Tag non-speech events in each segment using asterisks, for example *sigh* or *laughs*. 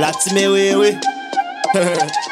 La tseme wewe He *laughs* he he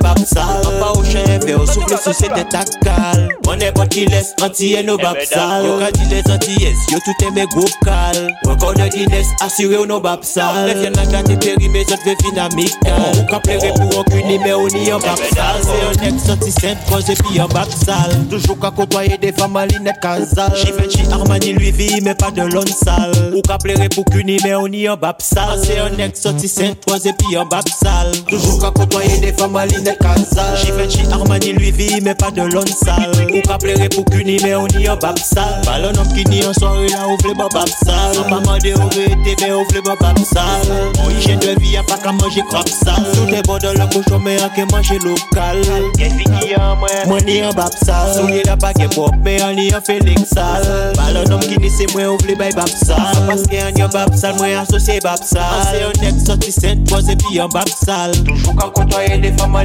Babsal sal An pa ou chen fe ou souple sou se te takal Mwen e bon chiles, nos babsal. Eh, bab sal Yo ka chiles antiyes, yo tout eme group kal Mwen konen Guinness, asire ou nou babsal sal Mwen fyen la gati peri, me zot ve finamikal eh, Ou ka plere oh. pou ankuni, me ou ni an bab sal Se yon ek santi sent, konze pi an babsal sal Toujou ka kotoye de fama li net kazal Armani, lui vi me pa de lon sal Ou ka plere pou kuni, me ou ni an babsal. sal ah, Se yon ek santi sent, konze pi an babsal. sal Toujou ka kotoye de fama n'est qu'à ça. Givenchy, Armani, lui vit, mais pas de l'on sale. Ou qu'à plaire pour qu'une, mais on y a babsal. sale. Ballon qui dit en soirée, là, ouvre le bab sale. On va demander au vérité, mais ouvre le babsal. sale. Mon hygiène de vie, y'a pas qu'à manger crap sale. Sous des bords de la couche, mais à qu'à manger local. Quelle vie qui en moi, moi ni en bab sale. Sous les là, pas qu'à pop, mais on y a fait l'exal. Ballon homme qui dit, c'est moi, ouvre le babsal. Parce qu'il y a un bab moi associé bab sale. Ah, c'est un ex-sorti, c'est un troisième, puis un bab Toujours qu'à côtoyer des femmes à